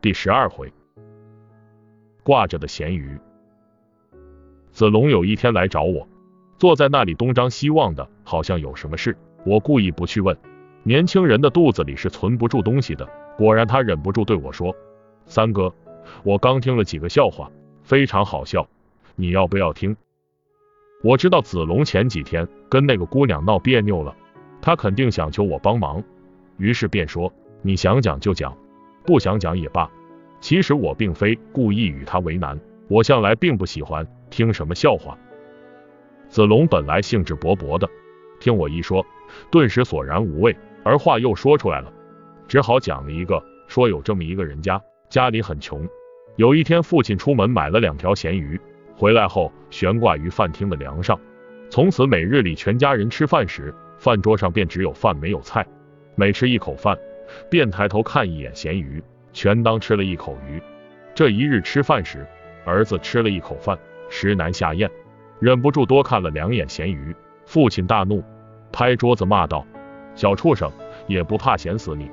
第十二回，挂着的咸鱼。子龙有一天来找我，坐在那里东张西望的，好像有什么事。我故意不去问。年轻人的肚子里是存不住东西的。果然，他忍不住对我说：“三哥，我刚听了几个笑话，非常好笑，你要不要听？”我知道子龙前几天跟那个姑娘闹别扭了，他肯定想求我帮忙，于是便说：“你想讲就讲。”不想讲也罢，其实我并非故意与他为难，我向来并不喜欢听什么笑话。子龙本来兴致勃勃的，听我一说，顿时索然无味，而话又说出来了，只好讲了一个，说有这么一个人家，家里很穷，有一天父亲出门买了两条咸鱼，回来后悬挂于饭厅的梁上，从此每日里全家人吃饭时，饭桌上便只有饭没有菜，每吃一口饭。便抬头看一眼咸鱼，全当吃了一口鱼。这一日吃饭时，儿子吃了一口饭，实难下咽，忍不住多看了两眼咸鱼。父亲大怒，拍桌子骂道：“小畜生，也不怕咸死你！”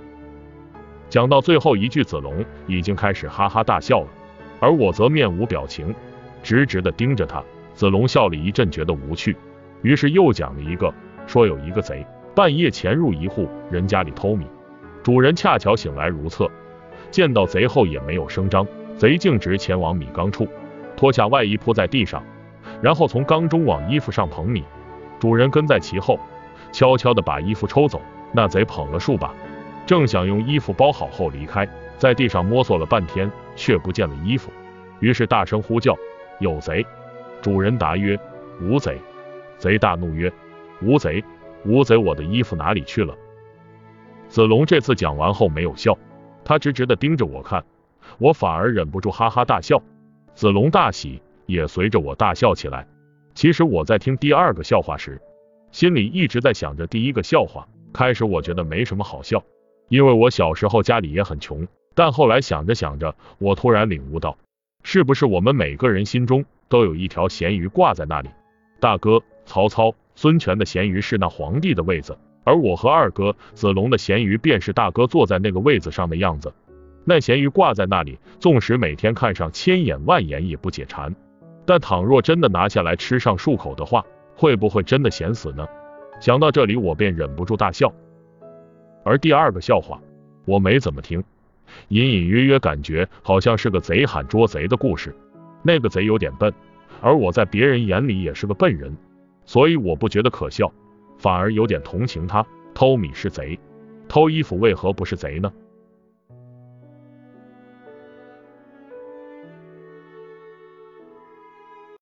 讲到最后一句，子龙已经开始哈哈大笑了，而我则面无表情，直直的盯着他。子龙笑了一阵，觉得无趣，于是又讲了一个，说有一个贼半夜潜入一户人家里偷米。主人恰巧醒来如厕，见到贼后也没有声张，贼径直前往米缸处，脱下外衣铺在地上，然后从缸中往衣服上捧米。主人跟在其后，悄悄的把衣服抽走。那贼捧了数把，正想用衣服包好后离开，在地上摸索了半天，却不见了衣服，于是大声呼叫：“有贼！”主人答曰：“无贼。”贼大怒曰：“无贼，无贼！我的衣服哪里去了？”子龙这次讲完后没有笑，他直直的盯着我看，我反而忍不住哈哈大笑。子龙大喜，也随着我大笑起来。其实我在听第二个笑话时，心里一直在想着第一个笑话。开始我觉得没什么好笑，因为我小时候家里也很穷。但后来想着想着，我突然领悟到，是不是我们每个人心中都有一条咸鱼挂在那里？大哥曹操、孙权的咸鱼是那皇帝的位子。而我和二哥子龙的咸鱼，便是大哥坐在那个位子上的样子。那咸鱼挂在那里，纵使每天看上千眼万眼也不解馋。但倘若真的拿下来吃上数口的话，会不会真的咸死呢？想到这里，我便忍不住大笑。而第二个笑话，我没怎么听，隐隐约约感觉好像是个贼喊捉贼的故事。那个贼有点笨，而我在别人眼里也是个笨人，所以我不觉得可笑。反而有点同情他，偷米是贼，偷衣服为何不是贼呢？